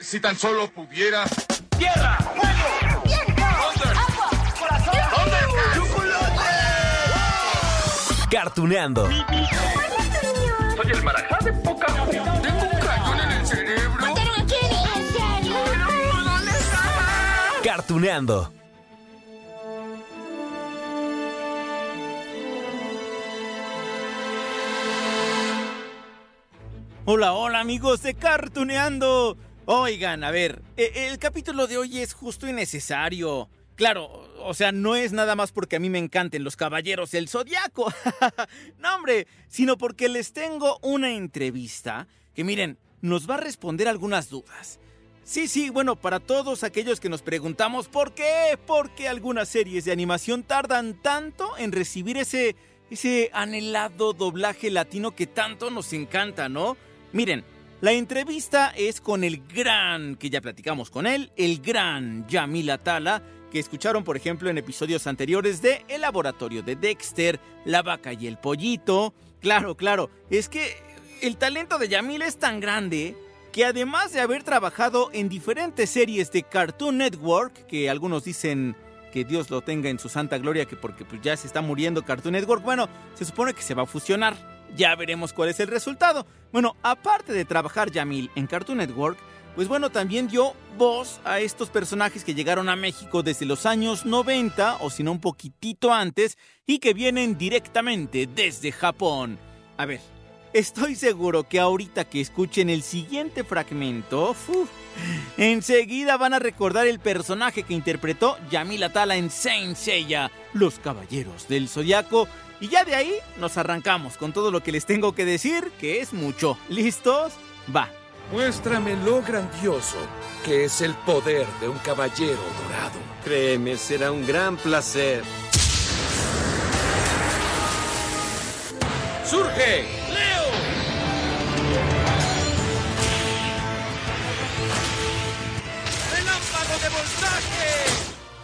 Si tan solo pudiera. ¡Tierra! ¡Fuego! ¡Viento! ¡Agua! ¡Corazón! ¡Chocolate! Cartuneando. Soy el marajá de poca Tengo un cañón en el cerebro. ¿Mataron a Kenny? ¿En serio? ¿Dónde está? Cartuneando. Hola, hola amigos de Cartuneando. Oigan, a ver, e- el capítulo de hoy es justo y necesario. Claro, o sea, no es nada más porque a mí me encanten los caballeros del zodiaco. no, hombre, sino porque les tengo una entrevista que, miren, nos va a responder algunas dudas. Sí, sí, bueno, para todos aquellos que nos preguntamos por qué, por qué algunas series de animación tardan tanto en recibir ese, ese anhelado doblaje latino que tanto nos encanta, ¿no? Miren, la entrevista es con el gran, que ya platicamos con él, el gran Yamil Atala, que escucharon por ejemplo en episodios anteriores de El Laboratorio de Dexter, La Vaca y el Pollito. Claro, claro, es que el talento de Yamil es tan grande que además de haber trabajado en diferentes series de Cartoon Network, que algunos dicen que Dios lo tenga en su santa gloria, que porque pues, ya se está muriendo Cartoon Network, bueno, se supone que se va a fusionar. Ya veremos cuál es el resultado. Bueno, aparte de trabajar Yamil en Cartoon Network, pues bueno, también dio voz a estos personajes que llegaron a México desde los años 90, o si no un poquitito antes, y que vienen directamente desde Japón. A ver, estoy seguro que ahorita que escuchen el siguiente fragmento, uf, enseguida van a recordar el personaje que interpretó Yamil Atala en Saint Seiya, Los Caballeros del Zodiaco, y ya de ahí nos arrancamos con todo lo que les tengo que decir, que es mucho. ¿Listos? Va. Muéstrame lo grandioso que es el poder de un caballero dorado. Créeme, será un gran placer. ¡Surge! ¡Relámpago de voltaje!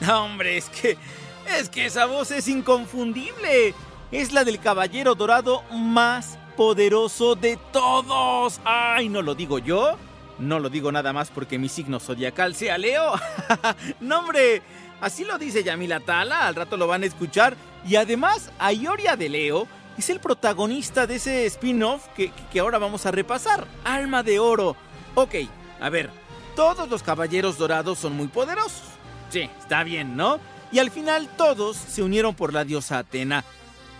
No, hombre, es que. Es que esa voz es inconfundible. Es la del caballero dorado más poderoso de todos. Ay, no lo digo yo. No lo digo nada más porque mi signo zodiacal sea Leo. no, hombre. Así lo dice Yamila Tala. Al rato lo van a escuchar. Y además, Ayoria de Leo es el protagonista de ese spin-off que, ahora vamos a repasar. Alma de Oro. Ok, a ver. Todos los caballeros dorados son muy poderosos. Sí, está bien, ¿no? Y al final todos se unieron por la diosa Atena.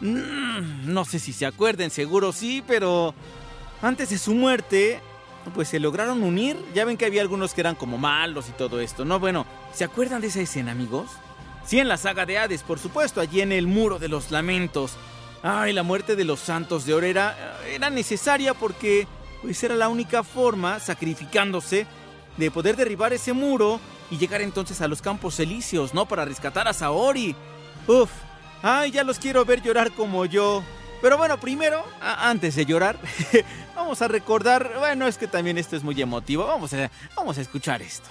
Mm, no sé si se acuerden, seguro sí, pero antes de su muerte, pues se lograron unir. Ya ven que había algunos que eran como malos y todo esto, ¿no? Bueno, ¿se acuerdan de esa escena, amigos? Sí, en la saga de Hades, por supuesto, allí en el Muro de los Lamentos. Ay, la muerte de los santos de Oro era, era necesaria porque pues era la única forma, sacrificándose, de poder derribar ese muro y llegar entonces a los campos elíseos, ¿no? Para rescatar a Saori. Uf, ay, ya los quiero ver llorar como yo. Pero bueno, primero, antes de llorar, vamos a recordar, bueno, es que también esto es muy emotivo, vamos a, vamos a escuchar esto.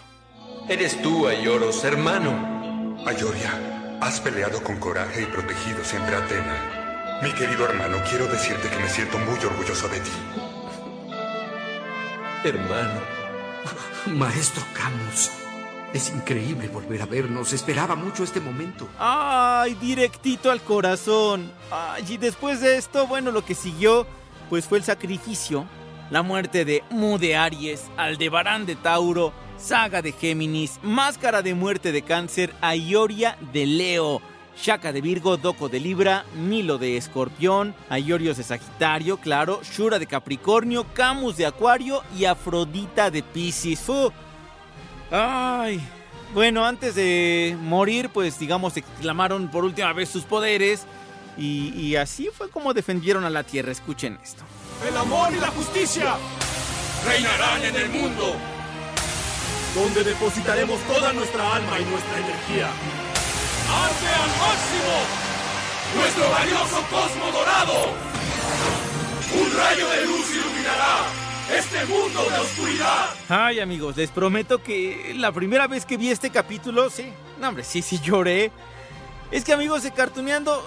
Eres tú, Ayoros, hermano. Ayoria, has peleado con coraje y protegido siempre a Atena. Mi querido hermano, quiero decirte que me siento muy orgulloso de ti. Hermano. Maestro Camus, es increíble volver a vernos. Esperaba mucho este momento. Ay, directito al corazón. Ay, y después de esto, bueno, lo que siguió, pues fue el sacrificio, la muerte de Mu de Aries, Aldebarán de Tauro, Saga de Géminis, Máscara de Muerte de Cáncer, Aioria de Leo, Shaka de Virgo, Doco de Libra, Milo de Escorpión, Aiorios de Sagitario, claro, Shura de Capricornio, Camus de Acuario y Afrodita de Piscis. ¡Fu! Ay, bueno, antes de morir, pues digamos, exclamaron por última vez sus poderes. Y, así fue como defendieron a la Tierra. Escuchen esto. ¡El amor y la justicia! Reinarán en el mundo. Donde depositaremos toda nuestra alma y nuestra energía. ¡Arte al máximo! ¡Nuestro valioso cosmo dorado! ¡Un rayo de luz iluminará mundo de oscuridad! Ay, amigos, les prometo que la primera vez que vi este capítulo, sí, no, hombre, sí, sí lloré. Es que, amigos, de Cartuneando,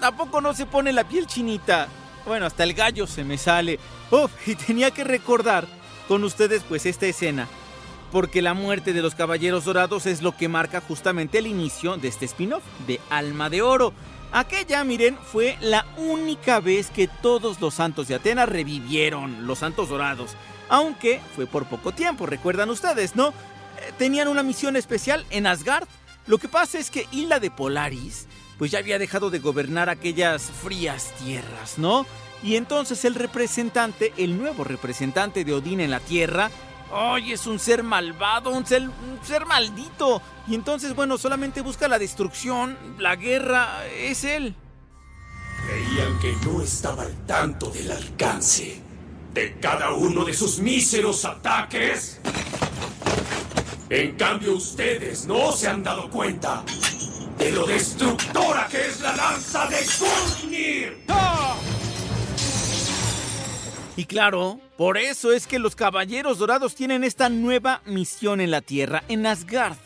¿a poco no se pone la piel chinita? Bueno, hasta el gallo se me sale. Uf, y tenía que recordar con ustedes, pues, esta escena. porque la muerte de los Caballeros Dorados es lo que marca justamente el inicio de este spin-off de Alma de Oro. Aquella, miren, fue la única vez que todos los santos de Atenas revivieron, los santos dorados. Aunque fue por poco tiempo, recuerdan ustedes, ¿no? Eh, Tenían una misión especial en Asgard. Lo que pasa es que Hilda de Polaris, pues ya había dejado de gobernar aquellas frías tierras, ¿no? Y entonces el representante, el nuevo representante de Odín en la Tierra, ¡ay! es un ser malvado, un ser, maldito. Y entonces, bueno, solamente busca la destrucción, la guerra, es él. Creían que no estaba al tanto del alcance de cada uno de sus míseros ataques. En cambio, ustedes no se han dado cuenta de lo destructora que es la lanza de Gungnir. Y claro, por eso es que los Caballeros Dorados tienen esta nueva misión en la Tierra, en Asgard.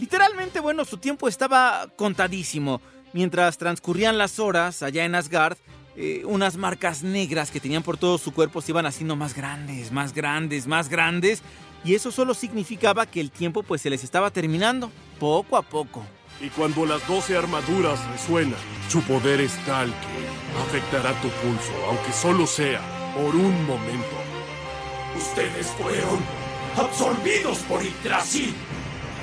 Literalmente, bueno, su tiempo estaba contadísimo. Mientras transcurrían las horas allá en Asgard, eh, unas marcas negras que tenían por todo su cuerpo se iban haciendo más grandes, más grandes, más grandes. Y eso solo significaba que el tiempo pues se les estaba terminando, poco a poco. Y cuando las doce armaduras resuenan, su poder es tal que afectará tu pulso, aunque solo sea por un momento. Ustedes fueron absorbidos por Yggdrasil.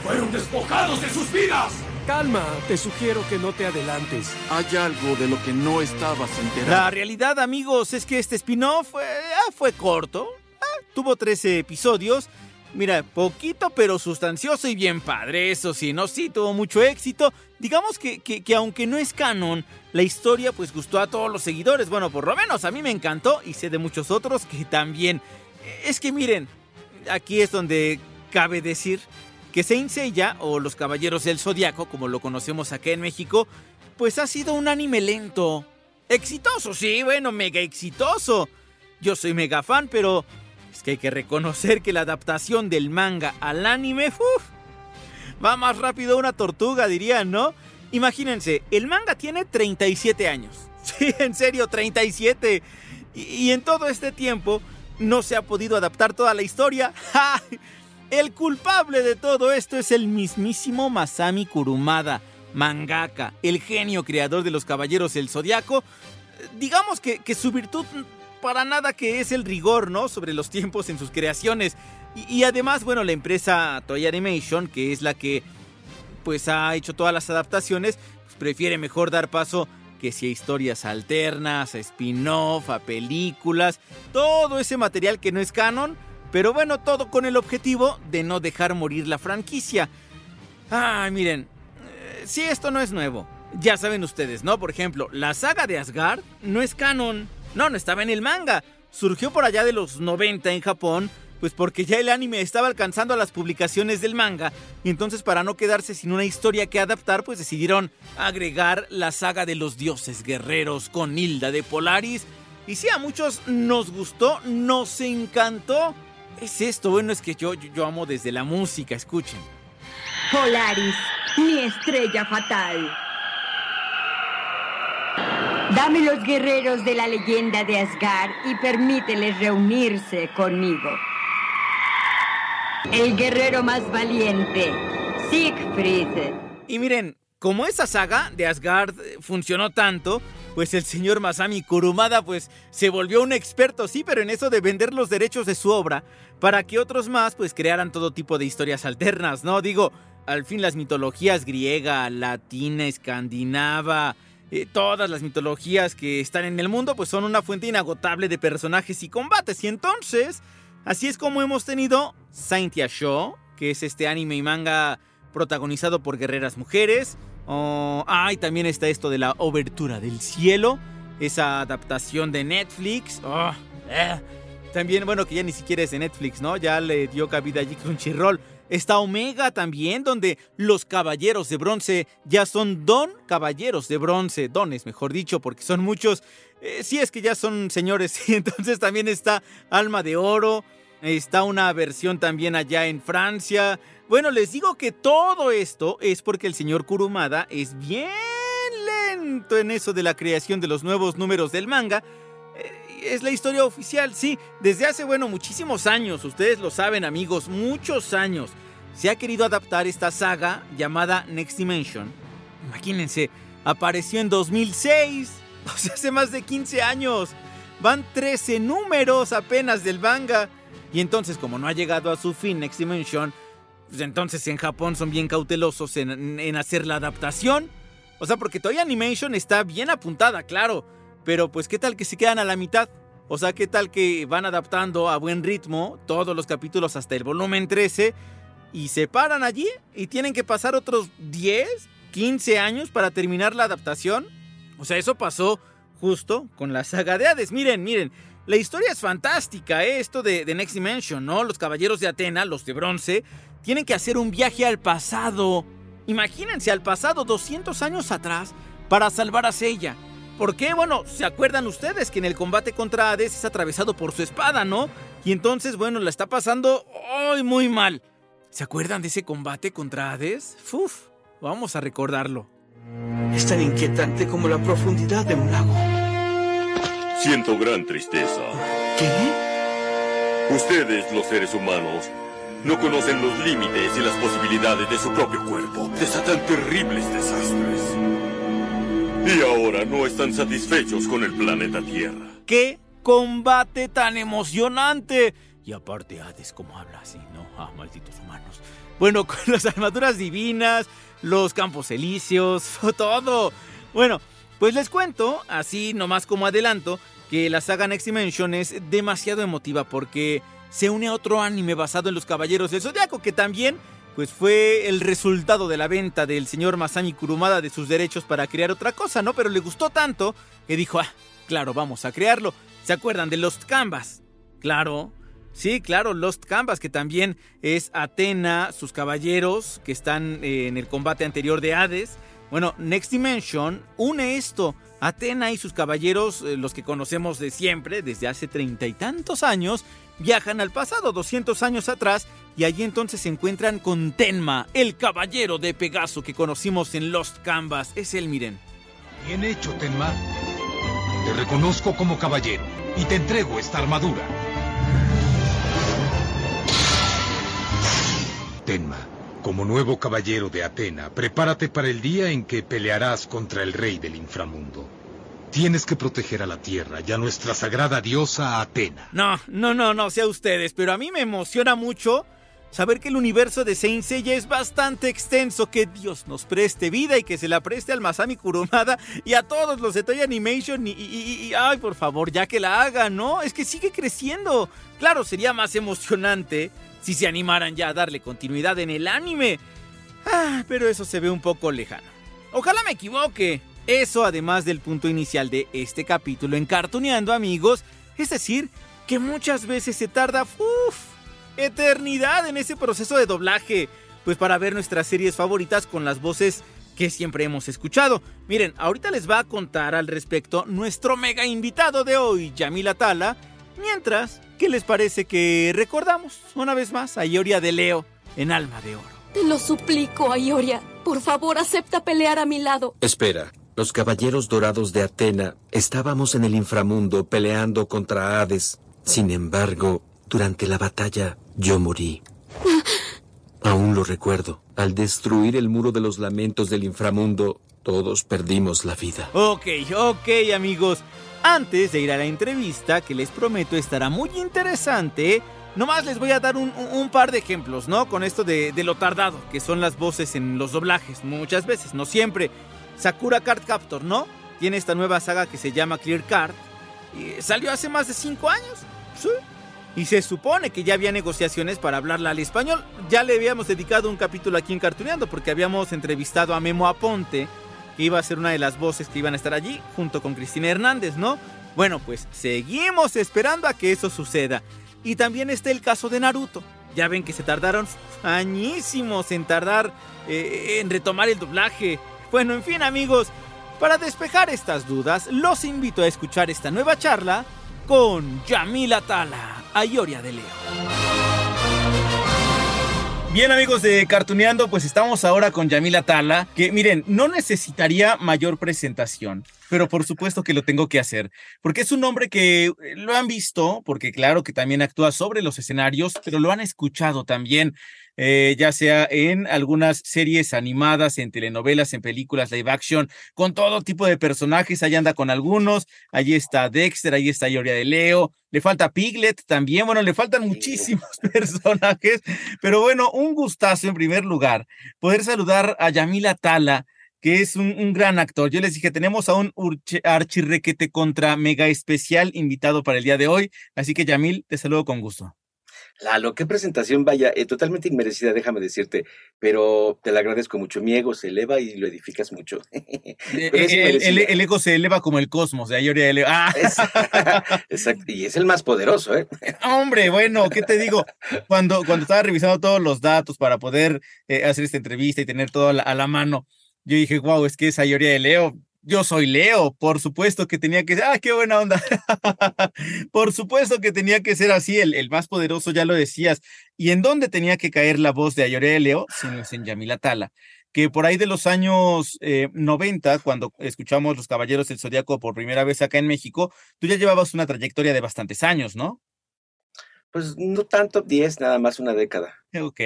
Fueron despojados de sus vidas. Calma, te sugiero que no te adelantes. Hay algo de lo que no estabas enterado. La realidad, amigos, es que este spin-off fue, ah, fue corto. Ah, tuvo 13 episodios. Mira, poquito pero sustancioso y bien padre, eso sí, ¿no? Sí, tuvo mucho éxito. Digamos que, que, que, aunque no es canon, la historia pues gustó a todos los seguidores. Bueno, por lo menos a mí me encantó y sé de muchos otros que también. Es que miren, aquí es donde cabe decir que Saint Seiya o los Caballeros del Zodiaco, como lo conocemos acá en México, pues ha sido un anime lento. Exitoso, sí, bueno, mega exitoso. Yo soy mega fan, pero es que hay que reconocer que la adaptación del manga al anime uf, va más rápido una tortuga, dirían, ¿no? Imagínense, el manga tiene 37 años. Sí, en serio, 37. Y, en todo este tiempo no se ha podido adaptar toda la historia. El culpable de todo esto es el mismísimo Masami Kurumada, mangaka, el genio creador de los Caballeros del Zodiaco. Digamos que, que su virtud para nada que es el rigor, ¿no? Sobre los tiempos en sus creaciones. Y, además, bueno, la empresa Toy Animation, que es la que pues ha hecho todas las adaptaciones, pues, prefiere mejor dar paso que si a historias alternas, a spin-off, a películas, todo ese material que no es canon, pero bueno, todo con el objetivo de no dejar morir la franquicia. Ay, miren, eh, si esto no es nuevo, ya saben ustedes, ¿no? Por ejemplo, la saga de Asgard no es canon. No, no estaba en el manga. Surgió por allá de los 90 en Japón, pues porque ya el anime estaba alcanzando a las publicaciones del manga, y entonces para no quedarse sin una historia que adaptar, pues decidieron agregar la saga de los dioses guerreros con Hilda de Polaris. Y sí, a muchos nos gustó, nos encantó. Es esto, bueno, es que yo, yo, amo desde la música, escuchen. Polaris, mi estrella fatal. Dame los guerreros de la leyenda de Asgard y permíteles reunirse conmigo. El guerrero más valiente, Siegfried. Y miren, como esa saga de Asgard funcionó tanto, pues el señor Masami Kurumada pues se volvió un experto, sí, pero en eso de vender los derechos de su obra para que otros más pues crearan todo tipo de historias alternas, ¿no? Digo, al fin las mitologías griega, latina, escandinava, eh, todas las mitologías que están en el mundo pues son una fuente inagotable de personajes y combates y entonces así es como hemos tenido Saintia Show, que es este anime y manga protagonizado por guerreras mujeres. Oh, ah, y también está esto de la obertura del cielo, esa adaptación de Netflix. Oh, eh. También, bueno, que ya ni siquiera es de Netflix, ¿no? Ya le dio cabida allí Crunchyroll. Está Omega también, donde los caballeros de bronce ya son don caballeros de bronce, dones, mejor dicho, porque son muchos. Eh, sí, es que ya son señores. Entonces también está Alma de Oro. Está una versión también allá en Francia. Bueno, les digo que todo esto es porque el señor Kurumada es bien lento en eso de la creación de los nuevos números del manga. Es la historia oficial, sí. Desde hace, bueno, muchísimos años, ustedes lo saben amigos, muchos años, se ha querido adaptar esta saga llamada Next Dimension. Imagínense, apareció en 2006, o sea, hace más de 15 años. Van 13 números apenas del manga. Y entonces, como no ha llegado a su fin Next Dimension, pues entonces en Japón son bien cautelosos en, en hacer la adaptación. O sea, porque Toy Animation está bien apuntada, claro. Pero pues, ¿qué tal que se quedan a la mitad? O sea, ¿qué tal que van adaptando a buen ritmo todos los capítulos hasta el volumen 13 y se paran allí y tienen que pasar otros 10, 15 años para terminar la adaptación? O sea, eso pasó justo con la saga de Hades. Miren, miren, la historia es fantástica, ¿eh? esto de, de Next Dimension, ¿no? Los caballeros de Atena, los de bronce, tienen que hacer un viaje al pasado. Imagínense al pasado 200 años atrás para salvar a Seiya. ¿Por qué? Bueno, ¿se acuerdan ustedes que en el combate contra Hades es atravesado por su espada, ¿no? Y entonces, bueno, la está pasando hoy muy mal. ¿Se acuerdan de ese combate contra Hades? Uf, vamos a recordarlo. Es tan inquietante como la profundidad de un lago. Siento gran tristeza. ¿Qué? Ustedes, los seres humanos, no conocen los límites y las posibilidades de su propio cuerpo. Desatan terribles desastres. Y ahora no están satisfechos con el planeta Tierra. ¡Qué combate tan emocionante! Y aparte Hades como habla así, ¿no? Ah, malditos humanos. Bueno, con las armaduras divinas, los campos elíseos, todo. Bueno, pues les cuento, así nomás como adelanto, que la saga Next Dimension es demasiado emotiva porque se une a otro anime basado en los Caballeros del Zodiaco que también pues fue el resultado de la venta del señor Masami Kurumada de sus derechos para crear otra cosa, ¿no? Pero le gustó tanto que dijo, ah, claro, vamos a crearlo. ¿Se acuerdan de Lost Canvas? Claro, Sí, claro, Lost Canvas, que también es Atena, sus caballeros que están eh, en el combate anterior de Hades. Bueno, Next Dimension une esto. Atena y sus caballeros, eh, los que conocemos de siempre, desde hace treinta y tantos años, viajan al pasado, 200 años atrás, y allí entonces se encuentran con Tenma, el caballero de Pegaso que conocimos en Lost Canvas. Es él, miren. Bien hecho, Tenma. Te reconozco como caballero y te entrego esta armadura. Tenma, como nuevo caballero de Atena, prepárate para el día en que pelearás contra el rey del inframundo. Tienes que proteger a la tierra y a nuestra sagrada diosa Atena. No, no, no, no sea ustedes, pero a mí me emociona mucho saber que el universo de Saint Seiya es bastante extenso, que Dios nos preste vida y que se la preste al Masami Kurumada y a todos los de Toy Animation y, ay, por favor, ya que la hagan, ¿no? Es que sigue creciendo. Claro, sería más emocionante si se animaran ya a darle continuidad en el anime. Ah, pero eso se ve un poco lejano. Ojalá me equivoque. Eso además del punto inicial de este capítulo en Cartuneando, amigos. Es decir, que muchas veces se tarda, uff, eternidad en ese proceso de doblaje. Pues para ver nuestras series favoritas con las voces que siempre hemos escuchado. Miren, ahorita les va a contar al respecto nuestro mega invitado de hoy, Yamila Tala. Mientras, ¿qué les parece que recordamos una vez más a Ioria de Leo en Alma de Oro? Te lo suplico, Ioria. Por favor, acepta pelear a mi lado. Espera. Los caballeros dorados de Atena estábamos en el inframundo peleando contra Hades. Sin embargo, durante la batalla yo morí. Aún lo recuerdo. Al destruir el muro de los lamentos del inframundo, todos perdimos la vida. Ok, ok amigos. Antes de ir a la entrevista, que les prometo estará muy interesante, nomás les voy a dar un, par de ejemplos, ¿no? Con esto de, de, lo tardado, que son las voces en los doblajes, muchas veces, no siempre. Sakura Card Captor, ¿no? Tiene esta nueva saga que se llama Clear Card. Y salió hace más de 5 años. Sí. Y se supone que ya había negociaciones para hablarla al español. Ya le habíamos dedicado un capítulo aquí en Cartuneando porque habíamos entrevistado a Memo Aponte, que iba a ser una de las voces que iban a estar allí, junto con Cristina Hernández, ¿no? Bueno, pues seguimos esperando a que eso suceda. Y también está el caso de Naruto. Ya ven que se tardaron añísimos en tardar eh, en retomar el doblaje. Bueno, en fin amigos, para despejar estas dudas, los invito a escuchar esta nueva charla con Yamila Tala, Ayoria de Leo. Bien amigos de Cartuneando, pues estamos ahora con Yamila Tala, que miren, no necesitaría mayor presentación, pero por supuesto que lo tengo que hacer, porque es un hombre que eh, lo han visto, porque claro que también actúa sobre los escenarios, pero lo han escuchado también. Eh, ya sea en algunas series animadas, en telenovelas, en películas live action, con todo tipo de personajes. Ahí anda con algunos. Allí está Dexter, ahí está Yoria de Leo. Le falta Piglet también. Bueno, le faltan muchísimos personajes. Pero bueno, un gustazo en primer lugar poder saludar a Yamila Tala que es un, un, gran actor. Yo les dije, tenemos a un archirrequete contra mega especial invitado para el día de hoy. Así que, Yamil, te saludo con gusto. Lalo, qué presentación, vaya, eh, totalmente inmerecida, déjame decirte, pero te la agradezco mucho. Mi ego se eleva y lo edificas mucho. Eh, el, el, el, ego se eleva como el cosmos, de ahí eleva. ¡Ah! exacto, y es el más poderoso, ¿eh? Hombre, bueno, ¿qué te digo? Cuando, cuando estaba revisando todos los datos para poder eh, hacer esta entrevista y tener todo a la, a la mano, yo dije, wow, es que esa Ayoria de Leo yo soy Leo, por supuesto que tenía que ser, ah, qué buena onda. por supuesto que tenía que ser así, el, el, más poderoso, ya lo decías. ¿Y en dónde tenía que caer la voz de Ayoria de Leo? Sino en Yamila Tala, que por ahí de los años eh, 90, cuando escuchamos Los Caballeros del Zodíaco por primera vez acá en México, tú ya llevabas una trayectoria de bastantes años, ¿no? Pues no tanto 10, nada más una década. Ok.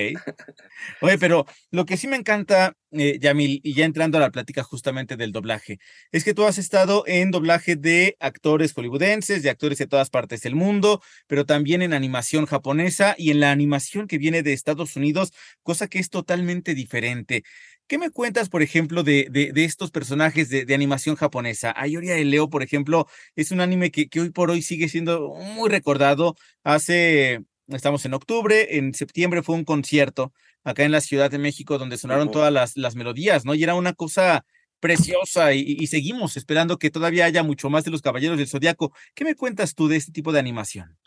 Oye, pero lo que sí me encanta, eh, Yamil, y ya entrando a la plática justamente del doblaje, es que tú has estado en doblaje de actores hollywoodenses, de actores de todas partes del mundo, pero también en animación japonesa y en la animación que viene de Estados Unidos, cosa que es totalmente diferente. ¿Qué me cuentas, por ejemplo, de, de, estos personajes de, de, animación japonesa? Ayoria de Leo, por ejemplo, es un anime que, que hoy por hoy sigue siendo muy recordado. Hace, estamos en octubre, en septiembre fue un concierto acá en la Ciudad de México donde sonaron todas las, las melodías, ¿no? Y era una cosa preciosa y, y, seguimos esperando que todavía haya mucho más de los Caballeros del Zodiaco. ¿Qué me cuentas tú de este tipo de animación?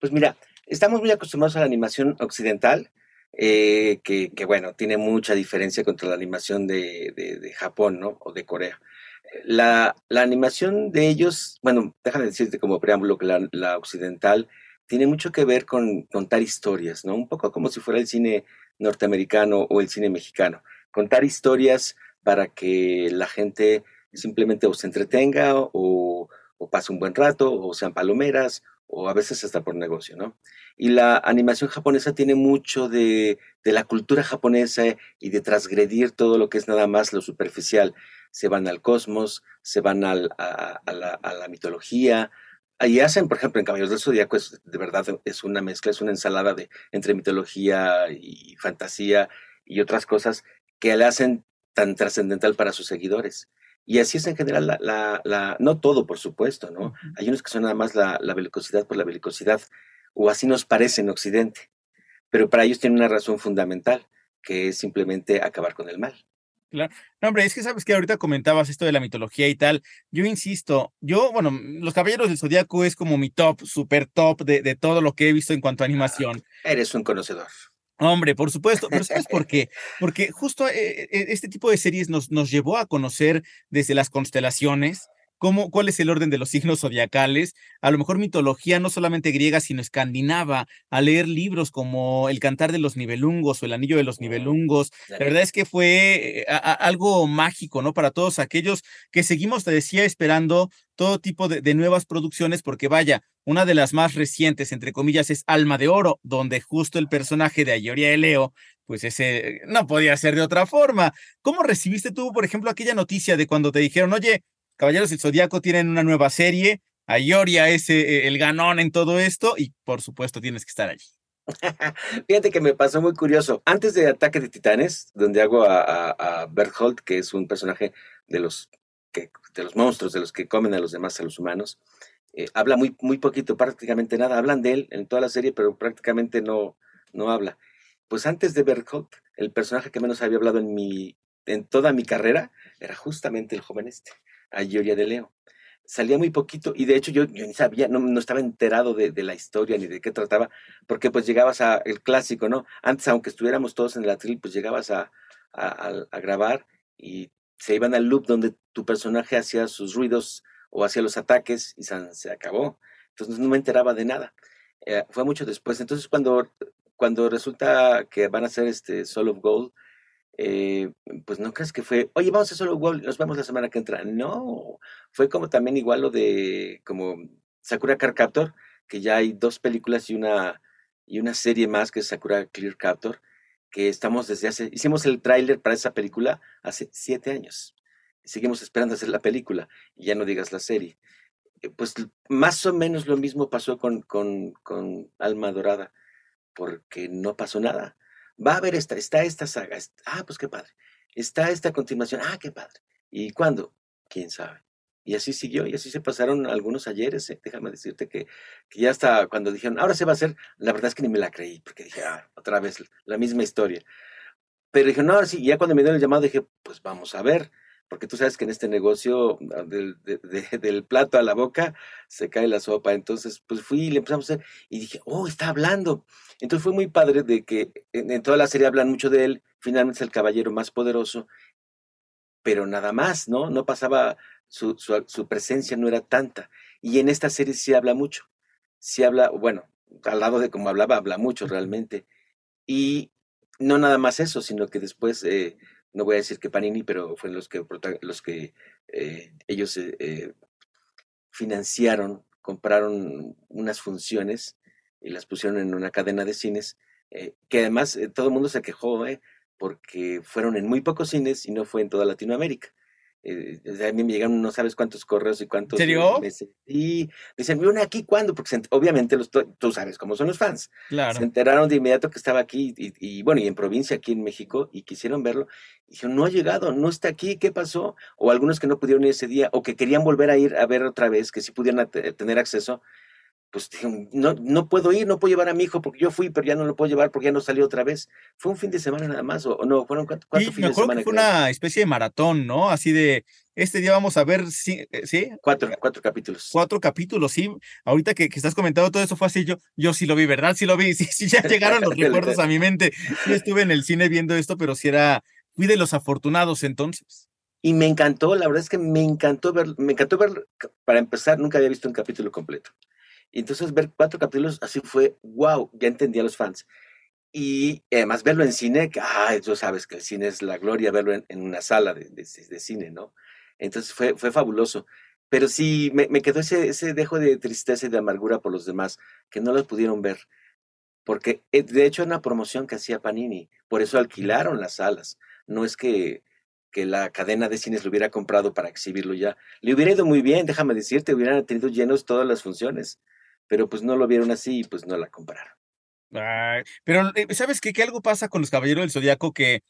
Pues mira, estamos muy acostumbrados a la animación occidental, eh, que, que, bueno, tiene mucha diferencia contra la animación de, de, de Japón, ¿no? O de Corea. La, la, animación de ellos, bueno, déjame decirte como preámbulo que la, la, occidental tiene mucho que ver con contar historias, ¿no? Un poco como si fuera el cine norteamericano o el cine mexicano. Contar historias para que la gente simplemente se entretenga o, o pase un buen rato o sean palomeras o a veces hasta por negocio, ¿no? Y la animación japonesa tiene mucho de, la cultura japonesa y de transgredir todo lo que es nada más lo superficial. Se van al cosmos, se van a, la, mitología. Ahí hacen, por ejemplo, en Caballeros del Zodíaco, es, de verdad es una mezcla, es una ensalada de, entre mitología y fantasía y otras cosas que le hacen tan trascendental para sus seguidores. Y así es en general, la, la, la, no todo, por supuesto, ¿no? Hay unos que son nada más la, la belicosidad por la belicosidad, o así nos parece en Occidente, pero para ellos tiene una razón fundamental, que es simplemente acabar con el mal. Claro. No, hombre, es que sabes que ahorita comentabas esto de la mitología y tal. Yo insisto, yo, bueno, Los Caballeros del Zodíaco es como mi top, super top de, de todo lo que he visto en cuanto a animación. Ah, eres un conocedor. Hombre, por supuesto, pero ¿sabes por qué? Porque justo eh, este tipo de series nos, nos llevó a conocer desde las constelaciones, cómo, cuál es el orden de los signos zodiacales, a lo mejor mitología no solamente griega, sino escandinava, a leer libros como El Cantar de los Nibelungos o El Anillo de los Nibelungos. La verdad es que fue eh, a, a, algo mágico, ¿no? Para todos aquellos que seguimos, te decía, esperando todo tipo de, de, nuevas producciones, porque vaya, una de las más recientes, entre comillas, es Alma de Oro, donde justo el personaje de Ayoria de Leo, pues ese no podía ser de otra forma. ¿Cómo recibiste tú, por ejemplo, aquella noticia de cuando te dijeron, oye, Caballeros del Zodíaco tienen una nueva serie, Ayoria es eh, el ganón en todo esto, y por supuesto tienes que estar allí. Fíjate que me pasó muy curioso. Antes de Ataque de Titanes, donde hago a, a, a Berthold, que es un personaje de los, de los monstruos, de los que comen a los demás, a los humanos, eh, habla muy, muy poquito, prácticamente nada. Hablan de él en toda la serie, pero prácticamente no, no habla. Pues antes de Berthold, el personaje que menos había hablado en, mi, en toda mi carrera era justamente el joven este a Yoria de Leo. Salía muy poquito y de hecho yo, ni sabía, no, no estaba enterado de, de, la historia ni de qué trataba, porque pues llegabas a el clásico, ¿no? Antes, aunque estuviéramos todos en el atril, pues llegabas a, a, a, grabar y se iban al loop donde tu personaje hacía sus ruidos o hacía los ataques y se, se acabó. Entonces no me enteraba de nada. Eh, fue mucho después. Entonces cuando cuando resulta que van a hacer este Soul of Gold, eh, pues no crees que fue, oye, vamos a Soul of Gold, nos vemos la semana que entra. No, fue como también igual lo de como Sakura Car Captor, que ya hay dos películas y una, y una serie más que es Sakura Clear Captor, que estamos desde hace, hicimos el tráiler para esa película hace siete años. Seguimos esperando hacer la película y ya no digas la serie. Eh, pues más o menos lo mismo pasó con, con, con Alma Dorada, porque no pasó nada. Va a haber esta, está esta saga. ah, pues qué padre. Está esta continuación. Ah, qué padre. ¿Y cuándo? ¿Quién sabe? Y así siguió, y así se pasaron algunos ayeres. Eh, déjame decirte que, que, ya hasta cuando dijeron, ahora se va a hacer, la verdad es que ni me la creí, porque dije, ah, otra vez la misma historia. Pero dije, no, ahora sí, ya cuando me dieron el llamado dije, pues vamos a ver porque tú sabes que en este negocio ah, del, del, plato a la boca se cae la sopa. Entonces, pues fui y le empezamos a hacer y dije, oh, está hablando. Entonces fue muy padre de que en, toda la serie hablan mucho de él, finalmente es el caballero más poderoso, pero nada más, ¿no? No pasaba, su, su, su presencia no era tanta. Y en esta serie sí habla mucho, sí habla, bueno, al lado de como hablaba, habla mucho realmente. Y no nada más eso, sino que después... Eh, no voy a decir que Panini, pero fueron los que, los que eh, ellos eh, eh, financiaron, compraron unas funciones y las pusieron en una cadena de cines, que además todo el mundo se quejó, porque fueron en muy pocos cines y no fue en toda Latinoamérica. Eh, a mí me llegaron no sabes cuántos correos y cuántos. ¿Serio? Y dicen, ¿viene aquí cuándo? Porque obviamente los, tú sabes cómo son los fans. Claro. Se enteraron de inmediato que estaba aquí y, bueno, y en provincia aquí en México y quisieron verlo. Y dijeron, no ha llegado, no está aquí, ¿qué pasó? O algunos que no pudieron ir ese día o que querían volver a ir a ver otra vez, que sí pudieran tener acceso pues no, no puedo ir, no puedo llevar a mi hijo porque yo fui, pero ya no lo puedo llevar porque ya no salió otra vez. Fue un fin de semana nada más, o, no, fueron cuatro, fines de semana. Que fue una especie de maratón, ¿no? Así de, este día vamos a ver, ¿sí? ¿sí? Cuatro, cuatro capítulos. Cuatro capítulos, sí. Ahorita que, que, estás comentando todo eso fue así, yo, yo sí lo vi, ¿verdad? Sí lo vi, sí, sí ya llegaron los recuerdos a mi mente. Sí estuve en el cine viendo esto, pero sí era, fui de los afortunados entonces. Y me encantó, la verdad es que me encantó ver, me encantó ver, para empezar, nunca había visto un capítulo completo. Y entonces ver cuatro capítulos así fue, wow, ya entendí a los fans. Y además verlo en cine, que, ay, tú sabes que el cine es la gloria, verlo en, una sala de, de, cine, ¿no? Entonces fue, fue fabuloso. Pero sí, me, me, quedó ese, ese dejo de tristeza y de amargura por los demás, que no los pudieron ver. Porque eh, de hecho era una promoción que hacía Panini, por eso alquilaron las salas. No es que, que la cadena de cines lo hubiera comprado para exhibirlo ya. Le hubiera ido muy bien, déjame decirte, hubieran tenido llenos todas las funciones pero pues no lo vieron así y pues no la compraron. pero, eh, ¿sabes qué? Que algo pasa con los Caballeros del Zodíaco que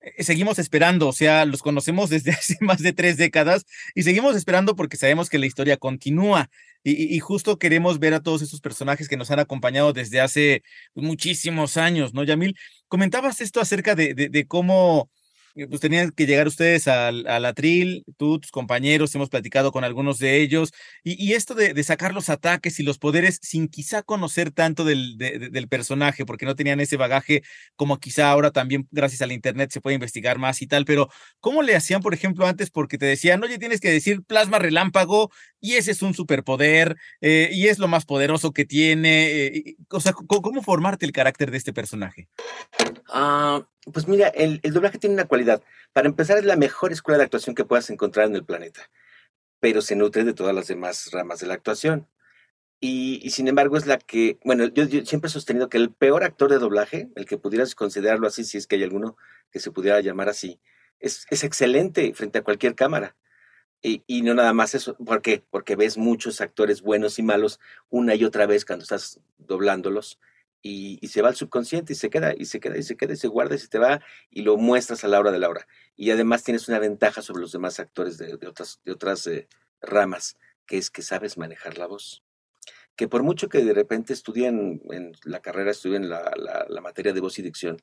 eh, seguimos esperando, o sea, los conocemos desde hace más de tres décadas y seguimos esperando porque sabemos que la historia continúa y, justo queremos ver a todos esos personajes que nos han acompañado desde hace muchísimos años, ¿no, Yamil? Comentabas esto acerca de, de cómo pues tenían que llegar ustedes al, al, atril, tú, tus compañeros, hemos platicado con algunos de ellos, y, y esto de, de, sacar los ataques y los poderes sin quizá conocer tanto del, de, del personaje, porque no tenían ese bagaje como quizá ahora también gracias al Internet se puede investigar más y tal, pero ¿cómo le hacían, por ejemplo, antes? Porque te decían, oye, tienes que decir plasma relámpago, y ese es un superpoder, eh, y es lo más poderoso que tiene, eh, o sea, ¿cómo, formarte el carácter de este personaje? Ah, pues mira, el, el, doblaje tiene una cualidad. Para empezar, es la mejor escuela de actuación que puedas encontrar en el planeta, pero se nutre de todas las demás ramas de la actuación. Y, sin embargo, es la que, bueno, yo, yo, siempre he sostenido que el peor actor de doblaje, el que pudieras considerarlo así, si es que hay alguno que se pudiera llamar así, es, es excelente frente a cualquier cámara. Y, y, no nada más eso, ¿por qué? Porque ves muchos actores buenos y malos una y otra vez cuando estás doblándolos y, se va al subconsciente y se queda y se queda y se queda y se guarda y se te va y lo muestras a la hora de la hora. Y además tienes una ventaja sobre los demás actores de, otras, de otras eh, ramas, que es que sabes manejar la voz. Que por mucho que de repente estudien en la carrera, estudien la, la, la materia de voz y dicción,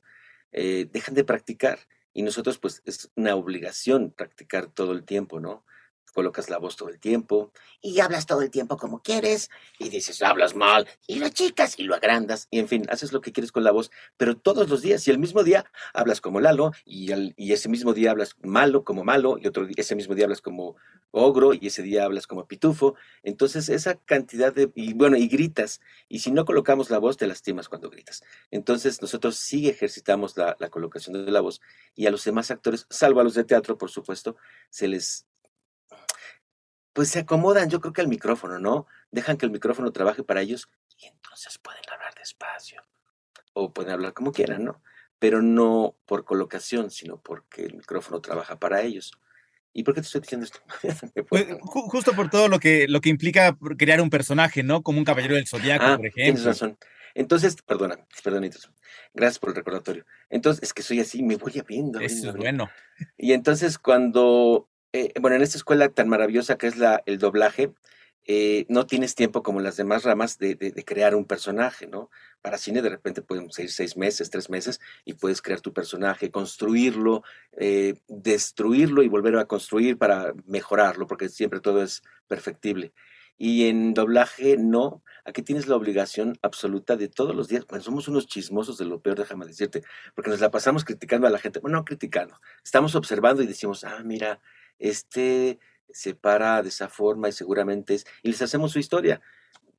eh, dejan de practicar. Y nosotros, pues, es una obligación practicar todo el tiempo, ¿no? Colocas la voz todo el tiempo. Y hablas todo el tiempo como quieres. Y dices, hablas mal. Y lo chicas y lo agrandas. Y en fin, haces lo que quieres con la voz. Pero todos los días. Y el mismo día hablas como Lalo. Y, y ese mismo día hablas malo como malo. Y otro día, ese mismo día hablas como ogro. Y ese día hablas como pitufo. Entonces esa cantidad de... Y bueno, y gritas. Y si no colocamos la voz, te lastimas cuando gritas. Entonces nosotros sí ejercitamos la, la colocación de la voz. Y a los demás actores, salvo a los de teatro, por supuesto, se les pues se acomodan, yo creo que al micrófono, ¿no? Dejan que el micrófono trabaje para ellos y entonces pueden hablar despacio o pueden hablar como quieran, ¿no? Pero no por colocación, sino porque el micrófono trabaja para ellos. ¿Y por qué te estoy diciendo esto? Pues, ju- justo por todo lo que, lo que implica crear un personaje, ¿no? Como un caballero del zodiaco, Ah, por tienes ejemplo. razón. Entonces, perdona, Iterson. Gracias por el recordatorio. Entonces, es que soy así, me voy abriendo. Eso abriendo, es abriendo. bueno. Y entonces cuando, eh, bueno, en esta escuela tan maravillosa que es el doblaje, eh, no tienes tiempo como las demás ramas de crear un personaje, ¿no? Para cine de repente pueden ser seis meses, tres meses, y puedes crear tu personaje, construirlo, eh, destruirlo y volver a construir para mejorarlo, porque siempre todo es perfectible. Y en doblaje no, aquí tienes la obligación absoluta de todos los días, bueno, somos unos chismosos de lo peor, déjame decirte, porque nos la pasamos criticando a la gente, bueno, no criticando, estamos observando y decimos, ah, mira, este se para de esa forma y seguramente es, y les hacemos su historia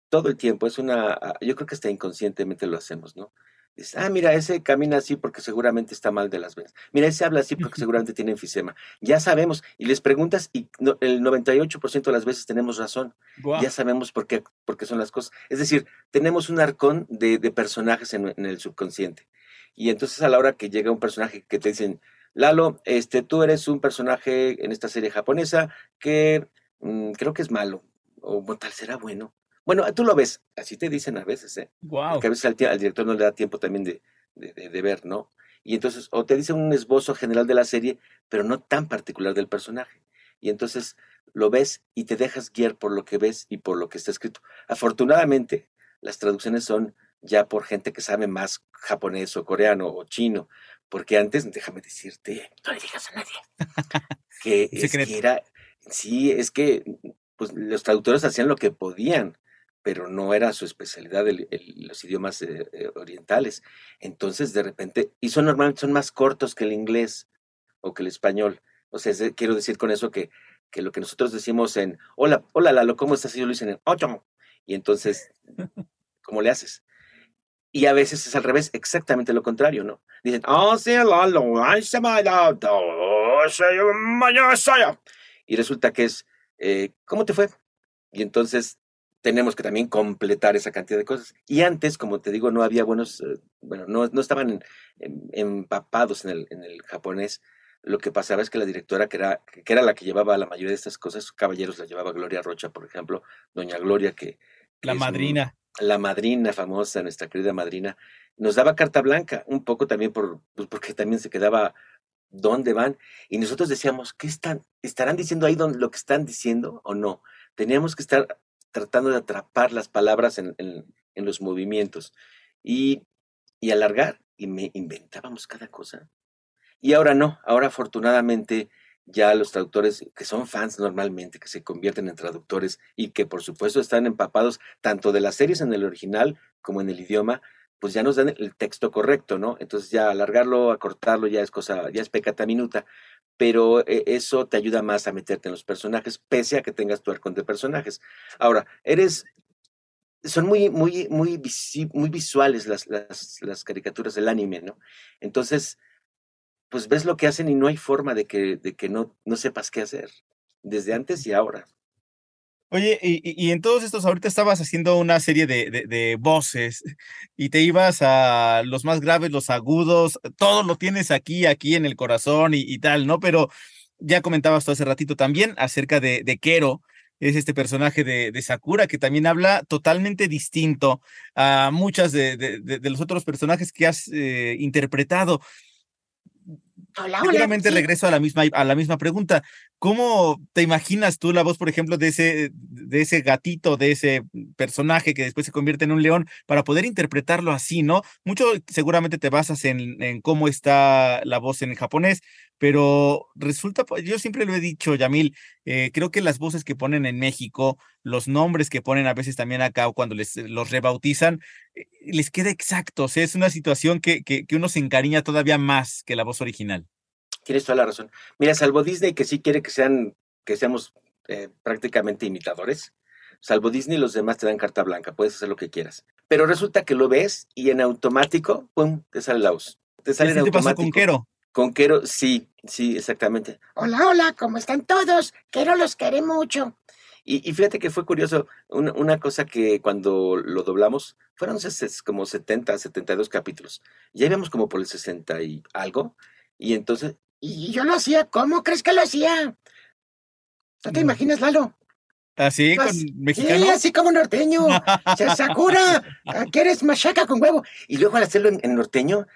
todo el tiempo, es una, ah, yo creo que hasta inconscientemente lo hacemos, ¿no? Dices, ah, mira, ese camina así porque seguramente está mal de las venas. Mira, ese habla así porque seguramente tiene enfisema. Ya sabemos, y les preguntas y no- el 98% de las veces tenemos razón. Ya sabemos por qué, por qué son las cosas. Es decir, tenemos un arcón de, de personajes en, en el subconsciente. Y entonces a la hora que llega un personaje que te dicen, Lalo, este, tú eres un personaje en esta serie japonesa que mm, creo que es malo, o tal será bueno. Bueno, tú lo ves, así te dicen a veces, ¿eh? Guau. Porque a veces al, al director no le da tiempo también de, de- de- de ver, ¿no? Y entonces, o te dicen un esbozo general de la serie, pero no tan particular del personaje. Y entonces lo ves y te dejas guiar por lo que ves y por lo que está escrito. Afortunadamente, las traducciones son ya por gente que sabe más japonés o coreano o chino, porque antes, déjame decirte, No le digas a nadie. que, es era, sí, es que pues, los traductores hacían lo que podían, pero no era su especialidad el- el- los idiomas eh, eh, orientales. Entonces, de repente, y son normalmente son más cortos que el inglés o que el español. O sea, es de- quiero decir con eso que, que lo que nosotros decimos en, hola, hola Lalo, ¿cómo estás? Ellos lo dicen en, ocho. Y entonces, ¿cómo le haces? Y a veces es al revés, exactamente lo contrario, ¿no? Dicen, oh, sí, Lalo, ay, se me ha dado, oh, sí, mañana soy yo". Y resulta que es, eh, ¿cómo te fue? Y entonces tenemos que también completar esa cantidad de cosas. Y antes, como te digo, no había buenos, eh, bueno, no, no estaban en- en- empapados en el, en el japonés. Lo que pasaba es que la directora, que era, que era la que llevaba la mayoría de estas cosas, caballeros la llevaba Gloria Rocha, por ejemplo, Doña Gloria, que... que La un- madrina. La madrina famosa, nuestra querida madrina, nos daba carta blanca, un poco también por, pues porque también se quedaba dónde van, y nosotros decíamos, ¿qué están? ¿Estarán diciendo ahí don- lo que están diciendo o no? Teníamos que estar tratando de atrapar las palabras en, en- en los movimientos y, y alargar, y me inventábamos cada cosa. Y ahora no, ahora afortunadamente ya los traductores que son fans normalmente, que se convierten en traductores y que por supuesto están empapados tanto de las series en el original como en el idioma, pues ya nos dan el texto correcto, ¿no? Entonces ya alargarlo, acortarlo ya es cosa, ya es pecata minuta, pero eh, eso te ayuda más a meterte en los personajes, pese a que tengas tu arcón de personajes. Ahora, eres son muy, muy, muy, visi- muy visuales las, las, las caricaturas del anime, ¿no? Entonces, pues ves lo que hacen y no hay forma de que, de que no, no sepas qué hacer, desde antes y ahora. Oye, y, y- en todos estos, ahorita estabas haciendo una serie de, de- voces y te ibas a los más graves, los agudos, todo lo tienes aquí, aquí en el corazón y, y tal, ¿no? Pero ya comentabas tú hace ratito también acerca de, de Kero, es este personaje de, de Sakura que también habla totalmente distinto a muchas de- de los otros personajes que has eh, interpretado. Hola, hola. Seguramente sí. regreso a la misma a la misma pregunta. ¿Cómo te imaginas tú la voz, por ejemplo, de ese, de ese gatito, de ese personaje que después se convierte en un león, para poder interpretarlo así, ¿no? Mucho seguramente te basas en, en cómo está la voz en japonés, pero resulta, pues, yo siempre lo he dicho, Yamil, eh, creo que las voces que ponen en México, los nombres que ponen a veces también acá o cuando les los rebautizan, les queda exacto, o sea, es una situación que, que, que uno se encariña todavía más que la voz original. Tienes toda la razón. Mira, salvo Disney, que sí quiere que sean, que seamos eh, prácticamente imitadores, salvo Disney, los demás te dan carta blanca, puedes hacer lo que quieras. Pero resulta que lo ves y en automático, pum, te sale la voz. Te sale en ¿Qué te automático. pasó con Quero? Con Quero, sí, sí, exactamente. Hola, hola, ¿cómo están todos? Quiero los quiere mucho. Y, y fíjate que fue curioso, una, una cosa que cuando lo doblamos, fueron como 70, 72 capítulos. Ya íbamos como por el 60 y algo. Y entonces, Y yo lo hacía, ¿cómo crees que lo hacía? ¿No te imaginas, Lalo? ¿Así, Pues, con mexicano? Sí, así como norteño. Sakura, ¿a ¿qué eres machaca con huevo? Y luego al hacerlo en, en norteño,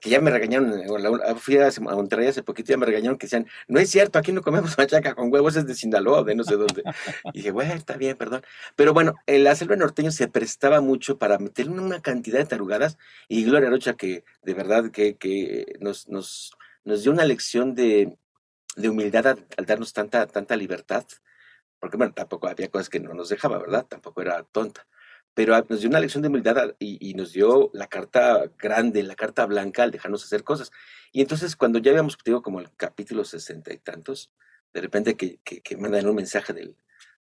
que ya me regañaron, la- la- fui a, Monterrey hace poquito, ya me regañaron que decían, no es cierto, aquí no comemos machaca con huevos, es de Sinaloa, de no sé dónde. Y dije, bueno, está bien, perdón. Pero bueno, el hacerlo en norteño se prestaba mucho para meterle una cantidad de tarugadas y Gloria Rocha que de verdad que, que nos, nos, nos dio una lección de, de humildad al, al darnos tanta, tanta libertad, porque bueno, tampoco había cosas que no nos dejaba, ¿verdad? Tampoco era tonta pero a- nos dio una lección de humildad y, y nos dio la carta grande, la carta blanca al dejarnos hacer cosas. Y entonces cuando ya habíamos, digo, como el capítulo sesenta y tantos, de repente que, mandan un mensaje del,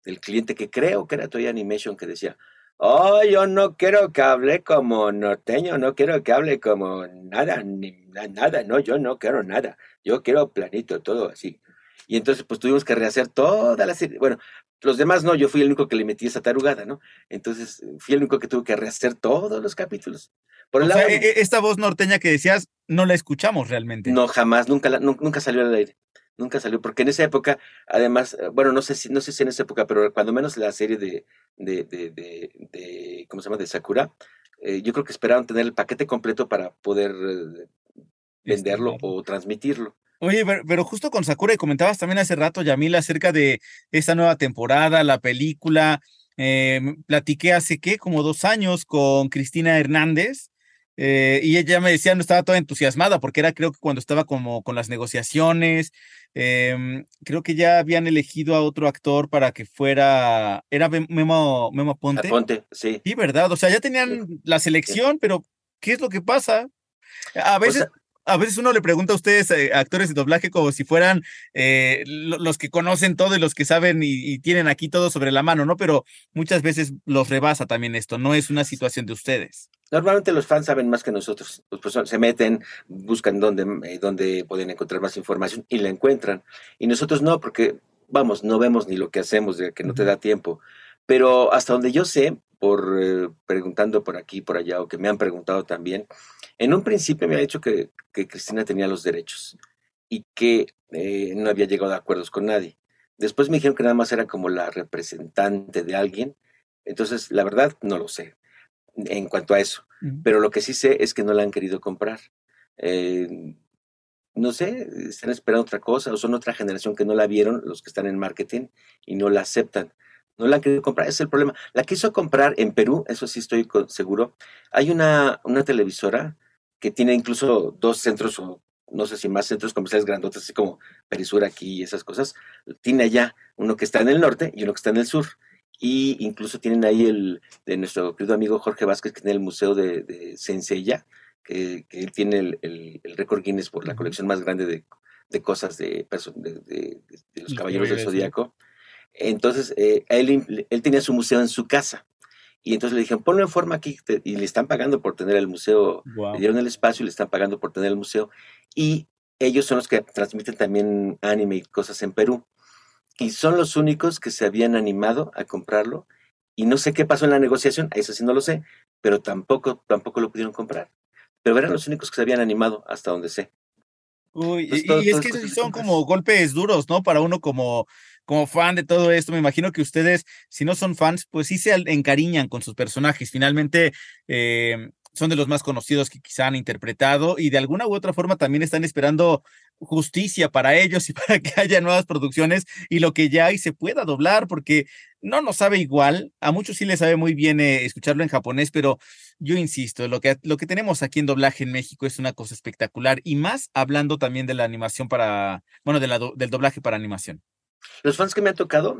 del cliente que creo que era Toy Animation que decía, oh, yo no quiero que hable como norteño, no quiero que hable como nada, ni na- nada, no, yo no quiero nada, yo quiero planito, todo así. Y entonces pues tuvimos que rehacer toda la serie, bueno, los demás no, yo fui el único que le metí esa tarugada, ¿no? Entonces fui el único que tuvo que rehacer todos los capítulos. Por el sea, lado e- e- esta voz norteña que decías, no la escuchamos realmente. no, jamás, nunca, la- nun- nunca salió al aire. Nunca salió, porque en esa época, además, eh, bueno, no sé si, no sé si en esa época, pero cuando menos la serie de, de, de, de, de- ¿cómo se llama? De Sakura, eh, yo creo que esperaban tener el paquete completo para poder eh, venderlo o transmitirlo. Oye, pero, pero justo con Sakura, y comentabas también hace rato, Yamil, acerca de esta nueva temporada, la película. eh, platiqué hace, ¿qué? Como dos años con Cristina Hernández. eh, y ella me decía, no estaba toda entusiasmada, porque era creo que cuando estaba como con las negociaciones, em, creo que ya habían elegido a otro actor para que fuera, era Mem- Memo, Memo Aponte. Aponte, sí. Sí, ¿verdad? O sea, ya tenían la selección, pero ¿qué es lo que pasa? A veces, a veces uno le pregunta a ustedes, eh, actores de doblaje, como si fueran eh, lo- los que conocen todo y los que saben y, y tienen aquí todo sobre la mano, ¿no? Pero muchas veces los rebasa también esto, no es una situación de ustedes. Normalmente los fans saben más que nosotros. Pues, pues, se meten, buscan dónde, eh, dónde pueden encontrar más información y la encuentran. Y nosotros no, porque, vamos, no vemos ni lo que hacemos, de que no te da tiempo. Pero hasta donde yo sé, por eh, preguntando por aquí, por allá, o que me han preguntado también, en un principio me ha dicho que, que Cristina tenía los derechos y que eh, no había llegado a acuerdos con nadie. Después me dijeron que nada más era como la representante de alguien. Entonces, la verdad, no lo sé en cuanto a eso. Pero lo que sí sé es que no la han querido comprar. Eh, no sé, están esperando otra cosa o son otra generación que no la vieron, los que están en marketing, y no la aceptan. No la han querido comprar, ese es el problema. La quiso comprar en Perú, eso sí estoy seguro. Hay una, una televisora que tiene incluso dos centros o no sé si más centros comerciales grandotes, así como Perisur aquí y esas cosas. Tiene allá uno que está en el norte y uno que está en el sur. Y incluso tienen ahí el de nuestro querido amigo Jorge Vázquez, que tiene el Museo de, de Sencilla, que, que él tiene el, el- el récord Guinness por la colección más grande de, de cosas de, de, de- los caballeros del sí. Entonces, eh, él, él tenía su museo en su casa. Y entonces le dijeron, ponlo en forma aquí, te- y le están pagando por tener el museo, le dieron el espacio y le están pagando por tener el museo. Y ellos son los que transmiten también anime y cosas en Perú. Y son los únicos que se habían animado a comprarlo. Y no sé qué pasó en la negociación, eso sí no lo sé, pero tampoco, tampoco lo pudieron comprar. Pero eran los únicos que se habían animado hasta donde sé. Uy, y, todo- y es todo que es son como golpes duros, ¿no? Para uno como, como fan de todo esto. Me imagino que ustedes, si no son fans, pues sí se encariñan con sus personajes. Finalmente, eh, son de los más conocidos que quizá han interpretado y de alguna u otra forma también están esperando justicia para ellos y para que haya nuevas producciones y lo que ya hay se pueda doblar, porque no nos sabe igual. A muchos sí les sabe muy bien eh, escucharlo en japonés, pero yo insisto, lo que, lo que tenemos aquí en doblaje en México es una cosa espectacular y más hablando también de la animación para, bueno, del doblaje para animación. Los fans que me han tocado,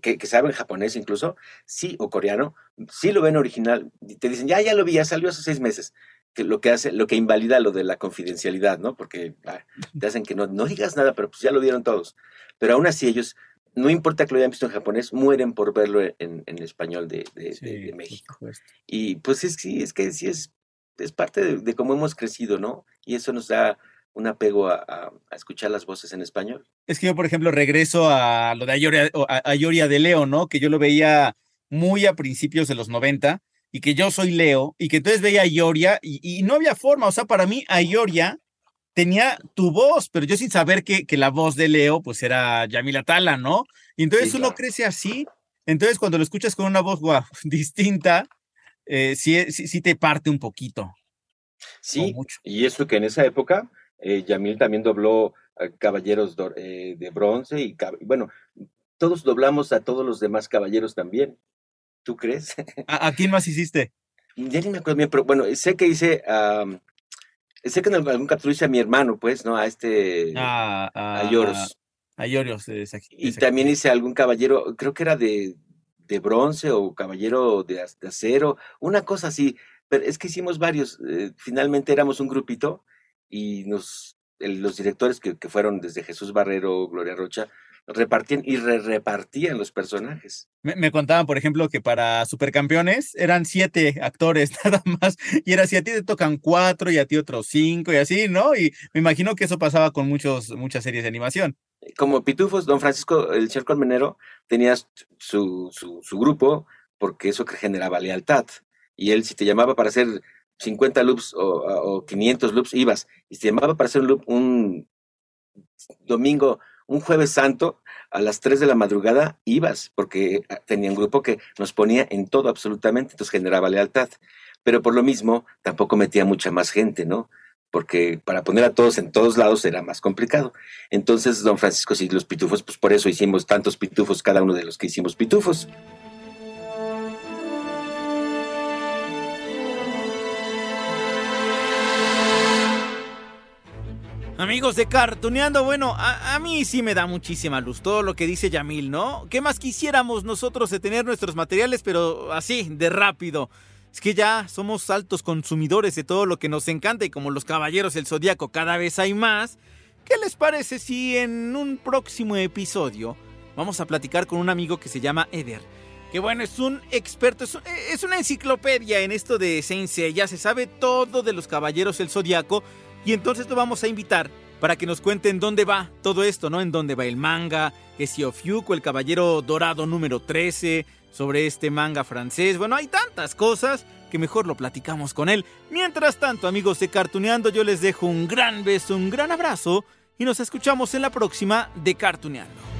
que, saben japonés incluso, sí, o coreano, sí lo ven original. Te dicen, ya, ya lo vi, ya salió hace seis meses. Que lo que hace, lo que invalida lo de la confidencialidad, ¿no? Porque ah, te hacen que no, no digas nada, pero pues ya lo vieron todos. Pero aún así ellos, no importa que lo hayan visto en japonés, mueren por verlo en, en español de, de, México. Y pues es, sí, es que sí es, es parte de cómo hemos crecido, ¿no? Y eso nos da un apego a, escuchar las voces en español. Es que yo, por ejemplo, regreso a lo de Ayoria, a de Leo, ¿no? Que yo lo veía muy a principios de los 90 y que yo soy Leo y que entonces veía a Ayoria y, no había forma, o sea, para mí Ayoria tenía tu voz, pero yo sin saber que, que la voz de Leo pues era Yamila Tala, ¿no? Y entonces uno crece así, entonces cuando lo escuchas con una voz distinta, eh, sí, sí, te parte un poquito. Sí, y eso que en esa época eh, Yamil también dobló Caballeros eh, de Bronce y, bueno, todos doblamos a todos los demás caballeros también. ¿Tú crees? ¿A, quién más hiciste? Ya ni me acuerdo bien, pero bueno, sé que hice, sé que en algún capítulo hice a mi hermano, pues, ¿no? A este, a, a, Lloros. A Lloros, Y también hice algún caballero, creo que era de, de bronce o caballero de, acero, una cosa así. Pero es que hicimos varios, eh, finalmente éramos un grupito y nos, los directores que, fueron desde Jesús Barrero, Gloria Rocha, repartían y re repartían los personajes. Me, contaban, por ejemplo, que para Supercampeones eran siete actores nada más, y era si a ti te tocan cuatro y a ti otros cinco y así, ¿no? Y me imagino que eso pasaba con muchos, muchas series de animación. Como Pitufos, don Francisco, el señor Colmenero, tenía su, su, su grupo porque eso generaba lealtad. Y él, si te llamaba para hacer 50 loops o, 500 loops, ibas. Y se llamaba para hacer un loop un domingo, un jueves santo, a las 3 de la madrugada, ibas, porque ah, tenía un grupo que nos ponía en todo absolutamente, entonces generaba lealtad. Pero por lo mismo, tampoco metía mucha más gente, ¿no? Porque para poner a todos en todos lados era más complicado. Entonces, don Francisco, sí, los pitufos, pues por eso hicimos tantos pitufos, cada uno de los que hicimos pitufos. Amigos de Cartuneando, bueno, a, mí sí me da muchísima luz todo lo que dice Yamil, ¿no? ¿Qué más quisiéramos nosotros de tener nuestros materiales, pero así, de rápido? Es que ya somos altos consumidores de todo lo que nos encanta y como los caballeros del zodiaco cada vez hay más. ¿Qué les parece si en un próximo episodio vamos a platicar con un amigo que se llama Eder? Que bueno, es un experto, es, una enciclopedia en esto de Sensei, ya se sabe todo de los caballeros del zodiaco y entonces lo vamos a invitar para que nos cuenten dónde va todo esto, ¿no? En dónde va el manga, que si Ofiuco, el caballero dorado número 13, sobre este manga francés. Bueno, hay tantas cosas que mejor lo platicamos con él. Mientras tanto, amigos de Cartuneando, yo les dejo un gran beso, un gran abrazo y nos escuchamos en la próxima de Cartuneando.